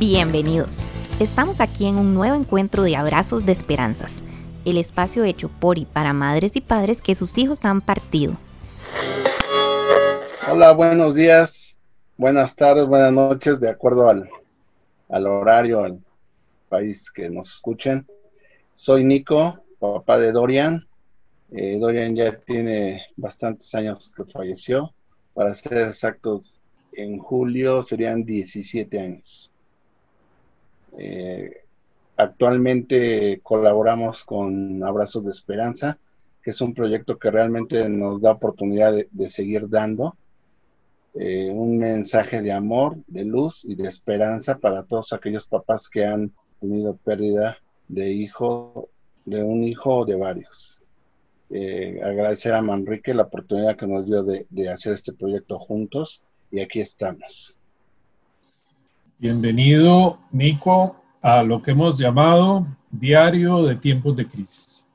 Bienvenidos. Estamos aquí en un nuevo encuentro de Abrazos de Esperanzas, el espacio hecho por y para madres y padres que sus hijos han partido. Hola, buenos días, buenas tardes, buenas noches, de acuerdo al, al horario, al país que nos escuchen. Soy Nico, papá de Dorian. Eh, Dorian ya tiene bastantes años que falleció. Para ser exactos, en julio serían 17 años. Eh, actualmente colaboramos con Abrazos de Esperanza, que es un proyecto que realmente nos da oportunidad de, seguir dando eh, un mensaje de amor, de luz y de esperanza para todos aquellos papás que han tenido pérdida de hijo, de un hijo o de varios. Eh, agradecer a Manrique la oportunidad que nos dio de hacer este proyecto juntos y aquí estamos. Bienvenido, Nico, a lo que hemos llamado Diario de Tiempos de Crisis.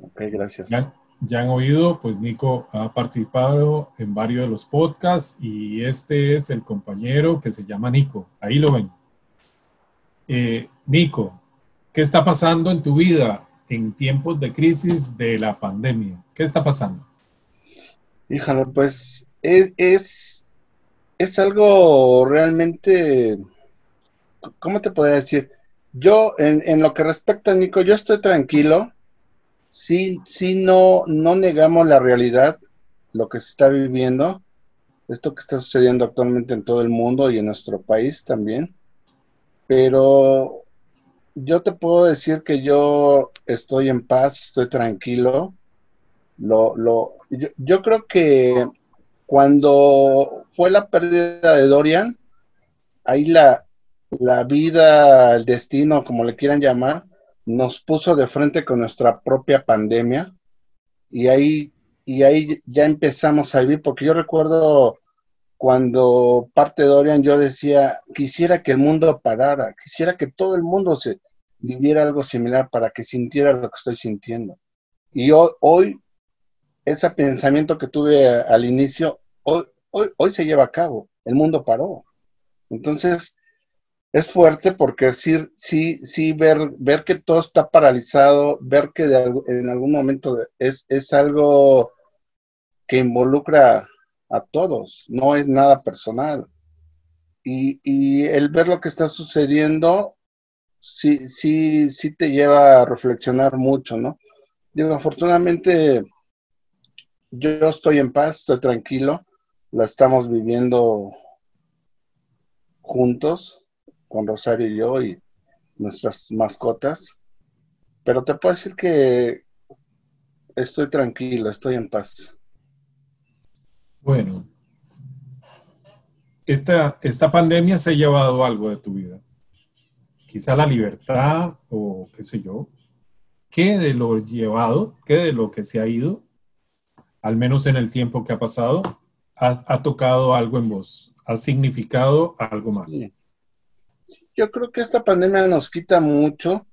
Ok, gracias. Ya, han oído, pues Nico ha participado en varios de los podcasts y este es el compañero que se llama Nico. Ahí lo ven. Eh, Nico, ¿qué está pasando en tu vida en tiempos de crisis de la pandemia? ¿Qué está pasando? Híjole, pues es, es es algo realmente, ¿cómo te podría decir? Yo, en, lo que respecta a Nico, yo estoy tranquilo. Sí, sí, no, no negamos la realidad, lo que se está viviendo, esto que está sucediendo actualmente en todo el mundo y en nuestro país también. Pero yo te puedo decir que yo estoy en paz, estoy tranquilo. Lo, lo, yo creo que cuando fue la pérdida de Dorian, ahí la, la vida, el destino, como le quieran llamar, nos puso de frente con nuestra propia pandemia y ahí, y ahí ya empezamos a vivir, porque yo recuerdo cuando parte de Dorian yo decía, quisiera que el mundo parara, quisiera que todo el mundo se viviera algo similar para que sintiera lo que estoy sintiendo. Y hoy, hoy ese pensamiento que tuve al inicio, hoy, se lleva a cabo, el mundo paró. Entonces, es fuerte porque sí, sí, sí ver, que todo está paralizado, ver que en algún momento es, es algo que involucra a todos, no es nada personal. Y, y, el ver lo que está sucediendo, sí, sí, sí te lleva a reflexionar mucho, ¿no? Digo, afortunadamente yo estoy en paz, estoy tranquilo, la estamos viviendo juntos, con Rosario y yo y nuestras mascotas, pero te puedo decir que estoy tranquilo, estoy en paz. Bueno, esta, esta pandemia se ha llevado algo de tu vida. Quizá la libertad o qué sé yo. ¿Qué de lo llevado, qué de lo que se ha ido al menos en el tiempo que ha pasado, ha, tocado algo en vos, ha significado algo más. Yo creo que esta pandemia nos quita mucho,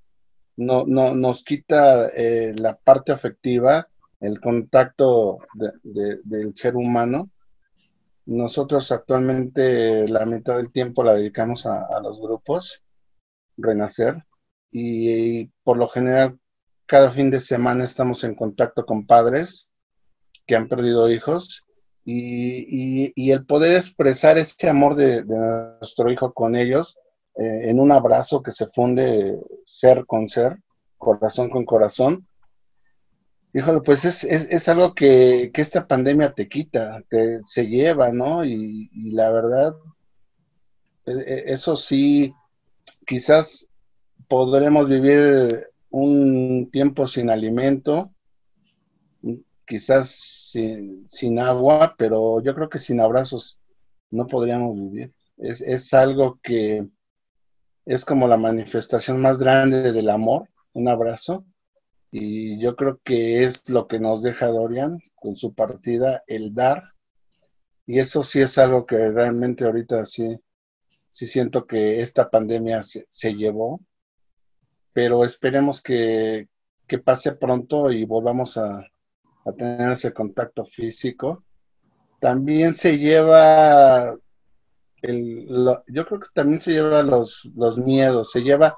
no, no, nos quita eh, la parte afectiva, el contacto del ser humano. Nosotros actualmente la mitad del tiempo la dedicamos a, a los grupos, Renacer, y por lo general cada fin de semana estamos en contacto con padres que han perdido hijos y, el poder expresar ese amor de, nuestro hijo con ellos eh, en un abrazo que se funde ser con ser, corazón con corazón. Híjole, pues es, algo que, esta pandemia te quita, que se lleva, ¿no? Y, y la verdad, e, e, eso sí, quizás podremos vivir un tiempo sin alimento, quizás sin, agua, pero yo creo que sin abrazos no podríamos vivir. Es, es algo que es como la manifestación más grande del amor, un abrazo. Y yo creo que es lo que nos deja Dorian con su partida, el dar. Y eso sí es algo que realmente ahorita sí, sí siento que esta pandemia se, se llevó. Pero esperemos que, que pase pronto y volvamos a, a tener ese contacto físico. También se lleva yo creo que también se lleva los, los miedos, se lleva,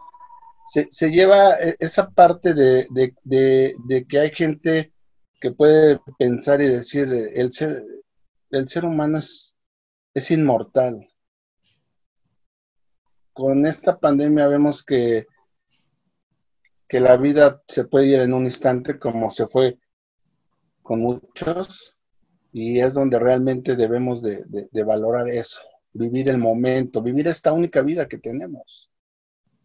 se, lleva e, esa parte de, de, que hay gente que puede pensar y decir, el ser, el ser humano es, es inmortal. Con esta pandemia vemos que, que la vida se puede ir en un instante como se fue con muchos y es donde realmente debemos de, valorar eso, vivir el momento, vivir esta única vida que tenemos.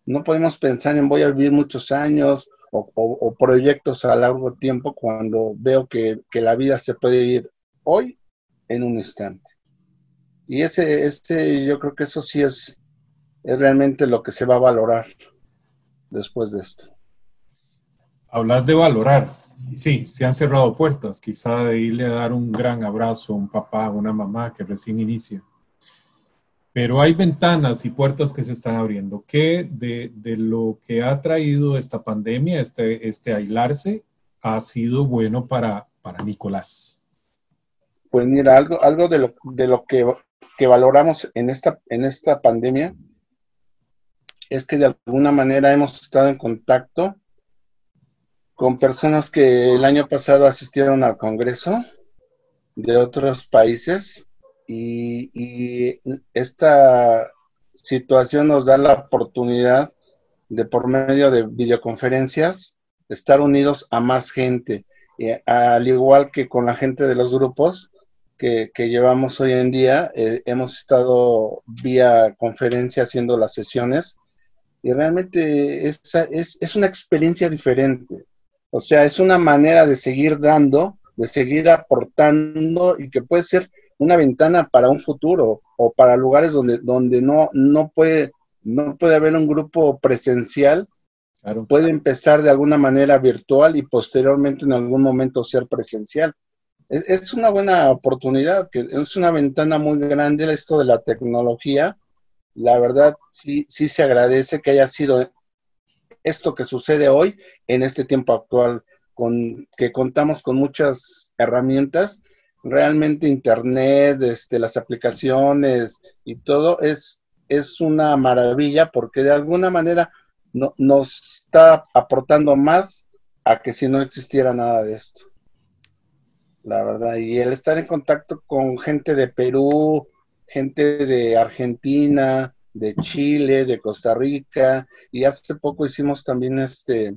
No podemos pensar en voy a vivir muchos años o, proyectos a largo tiempo cuando veo que, la vida se puede ir hoy en un instante. Y ese, ese, yo creo que eso sí es, es realmente lo que se va a valorar después de esto. Hablas de valorar. Sí, se han cerrado puertas, quizá de irle a dar un gran abrazo a un papá, a una mamá que recién inicia. Pero hay ventanas y puertas que se están abriendo. ¿Qué de, lo que ha traído esta pandemia, este, este aislarse, ha sido bueno para, para Nicolás? Pues mira, algo, algo de lo, de lo que, que valoramos en esta, en esta pandemia es que de alguna manera hemos estado en contacto con personas que el año pasado asistieron al Congreso de otros países y, esta situación nos da la oportunidad de por medio de videoconferencias estar unidos a más gente, al igual que con la gente de los grupos que, llevamos hoy en día, eh, hemos estado vía conferencia haciendo las sesiones y realmente es, es una experiencia diferente o sea, es una manera de seguir dando, de seguir aportando y que puede ser una ventana para un futuro o para lugares donde, donde no, no, puede, no puede haber un grupo presencial. Puede empezar de alguna manera virtual y posteriormente en algún momento ser presencial. Es, es una buena oportunidad, que es una ventana muy grande esto de la tecnología. La verdad, sí, sí se agradece que haya sido esto que sucede hoy en este tiempo actual, con que contamos con muchas herramientas, realmente Internet, este, las aplicaciones y todo es, es una maravilla porque de alguna manera no, nos está aportando más a que si no existiera nada de esto. La verdad, y el estar en contacto con gente de Perú, gente de Argentina, de Chile, de Costa Rica, y hace poco hicimos también este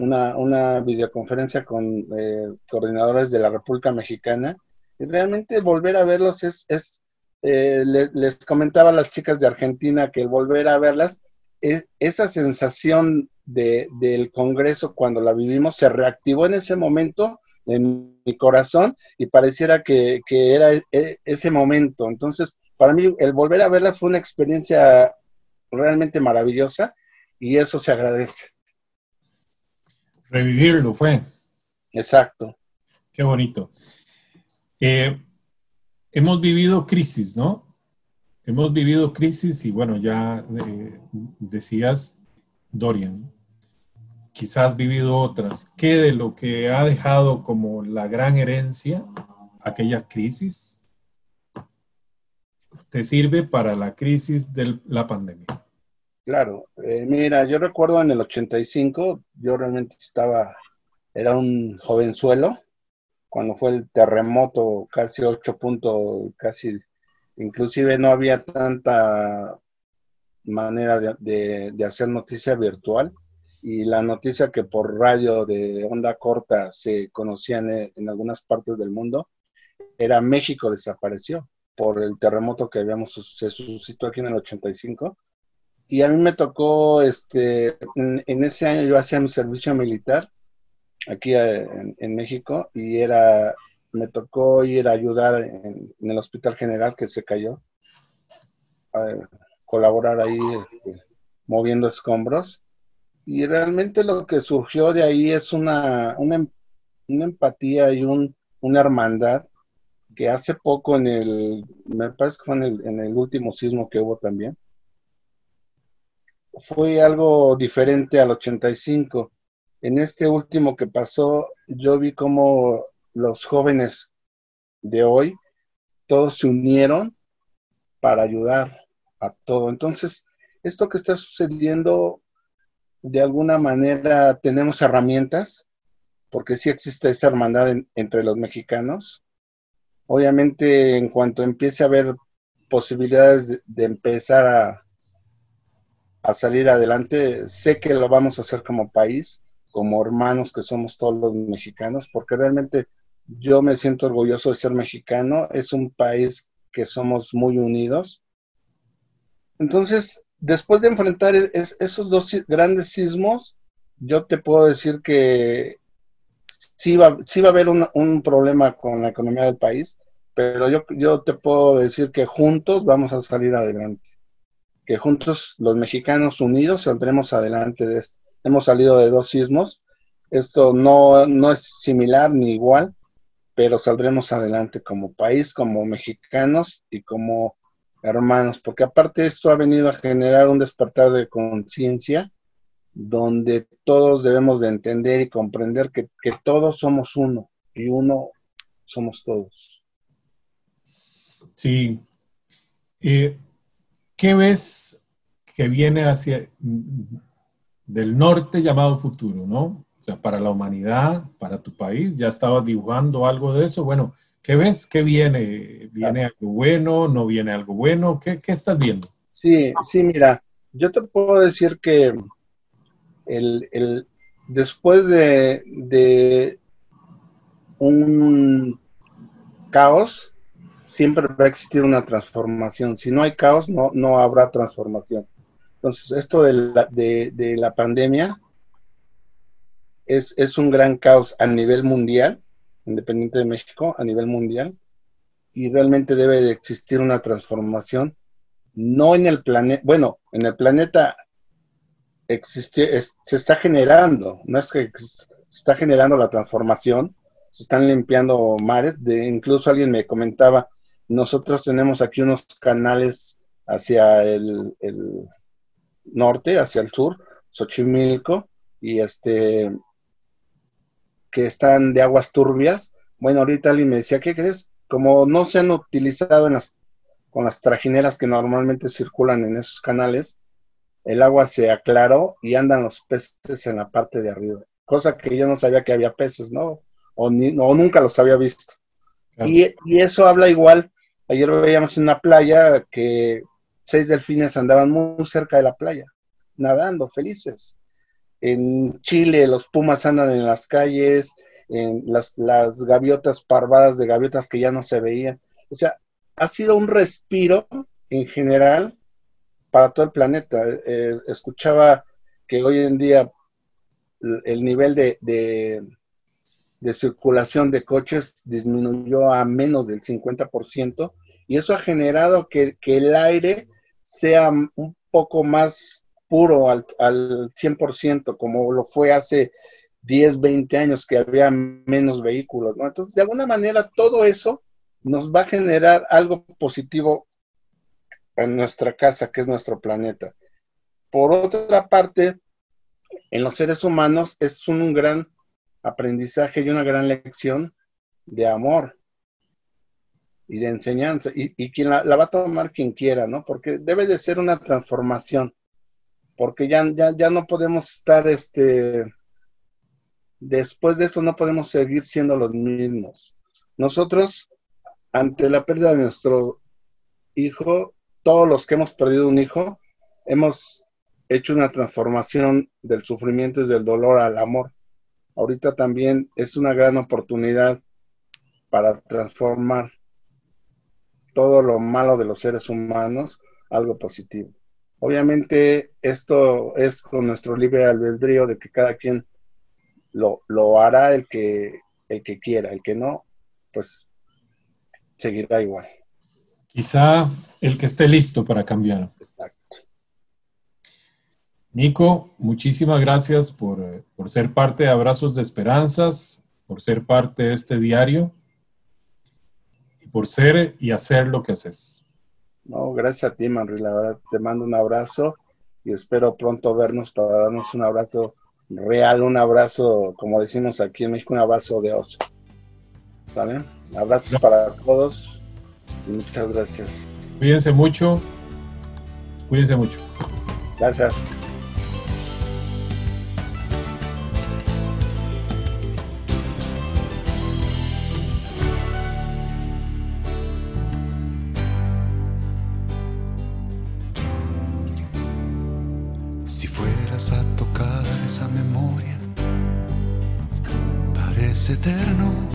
una, una videoconferencia con eh, coordinadores de la República Mexicana, y realmente volver a verlos es, es eh, les comentaba a las chicas de Argentina que volver a verlas, es, esa sensación de, del Congreso cuando la vivimos se reactivó en ese momento en mi corazón y pareciera que, que era e, ese momento. Entonces, para mí el volver a verlas fue una experiencia realmente maravillosa y eso se agradece. Revivirlo fue. Exacto. Qué bonito. Eh, hemos vivido crisis, ¿no? Hemos vivido crisis y bueno, ya eh, decías, Dorian, quizás vivido otras. ¿Qué de lo que ha dejado como la gran herencia aquella crisis te sirve para la crisis de la pandemia? Claro, eh, mira, yo recuerdo en el 85, yo realmente estaba, era un jovenzuelo, cuando fue el terremoto, casi 8 puntos, casi, inclusive no había tanta manera de, hacer noticia virtual y la noticia que por radio de onda corta se conocían en algunas partes del mundo era México desapareció por el terremoto que habíamos, se suscitó aquí en el 85. Y a mí me tocó, este, en, ese año yo hacía mi servicio militar aquí eh, en, México y era, me tocó ir a ayudar en, el Hospital General que se cayó, a colaborar ahí este, moviendo escombros. Y realmente lo que surgió de ahí es una, una, una empatía y un, una hermandad que hace poco en el, me parece que fue en el, último sismo que hubo también, fue algo diferente al 85. En este último que pasó, yo vi como los jóvenes de hoy, todos se unieron para ayudar. a todo. Entonces, esto que está sucediendo, de alguna manera tenemos herramientas, porque sí existe esa hermandad entre los mexicanos. Obviamente, en cuanto empiece a haber posibilidades de, empezar a, a salir adelante, sé que lo vamos a hacer como país, como hermanos que somos todos los mexicanos, porque realmente yo me siento orgulloso de ser mexicano. Es un país que somos muy unidos. Entonces, después de enfrentar esos dos grandes sismos, yo te puedo decir que sí va, sí va a haber un, problema con la economía del país, pero yo, yo te puedo decir que juntos vamos a salir adelante. Que juntos, los mexicanos unidos, saldremos adelante de esto. Hemos salido de dos sismos. Esto no, no es similar ni igual, pero saldremos adelante como país, como mexicanos y como hermanos, porque aparte esto ha venido a generar un despertar de conciencia donde todos debemos de entender y comprender que, todos somos uno y uno somos todos. Sí. Eh, ¿Qué ves que viene hacia del norte llamado futuro, no? O sea, para la humanidad, para tu país, ya estabas dibujando algo de eso. Bueno, ¿qué ves? ¿Qué viene? ¿Viene algo bueno? ¿No viene algo bueno? ¿Qué, estás viendo? Sí, sí, mira, yo te puedo decir que el, después de, de un caos, siempre va a existir una transformación. Si no hay caos, no, no habrá transformación. Entonces, esto de la, de, de la pandemia es, un gran caos a nivel mundial, independiente de México, a nivel mundial, y realmente debe de existir una transformación, no en el planeta, bueno, en el planeta existe, se está generando, no es que se está generando la transformación, se están limpiando mares, de, incluso alguien me comentaba, nosotros tenemos aquí unos canales hacia el, el norte, hacia el sur, Xochimilco, y este que están de aguas turbias. Bueno, ahorita alguien me decía, ¿qué crees? Como no se han utilizado en las, con las trajineras que normalmente circulan en esos canales, el agua se aclaró y andan los peces en la parte de arriba. Cosa que yo no sabía que había peces, ¿no? O, ni, nunca los había visto. Y, y, eso habla igual. Ayer veíamos en una playa que seis delfines andaban muy cerca de la playa, nadando, felices en Chile los pumas andan en las calles, en las, las gaviotas parvadas de gaviotas que ya no se veían. O sea, ha sido un respiro en general para todo el planeta. Eh, escuchaba que hoy en día el nivel de, de, circulación de coches disminuyó a menos del 50% y eso ha generado que, que el aire sea un poco más puro al, al 100%, como lo fue hace 10, 20 años que había menos vehículos. Entonces, de alguna manera, todo eso nos va a generar algo positivo en nuestra casa, que es nuestro planeta. Por otra parte, en los seres humanos es un gran aprendizaje y una gran lección de amor y de enseñanza. Y, quien la, va a tomar quien quiera, ¿no? Porque debe de ser una transformación porque ya, ya, ya no podemos estar, este, después de esto no podemos seguir siendo los mismos. Nosotros, ante la pérdida de nuestro hijo, todos los que hemos perdido un hijo, hemos hecho una transformación del sufrimiento y del dolor al amor. Ahorita también es una gran oportunidad para transformar todo lo malo de los seres humanos algo positivo. Obviamente esto es con nuestro libre albedrío de que cada quien lo, lo hará el que, el que quiera, el que no, pues seguirá igual. Quizá el que esté listo para cambiar. Exacto. Nico, muchísimas gracias por, por ser parte de Abrazos de Esperanzas, por ser parte de este diario por ser y hacer lo que haces. No, gracias a ti, Manri. La verdad, te mando un abrazo y espero pronto vernos para darnos un abrazo real, un abrazo, como decimos aquí en México, un abrazo de oso. ¿Sale? Abrazos para todos y muchas gracias. Cuídense mucho Cuídense mucho. Gracias.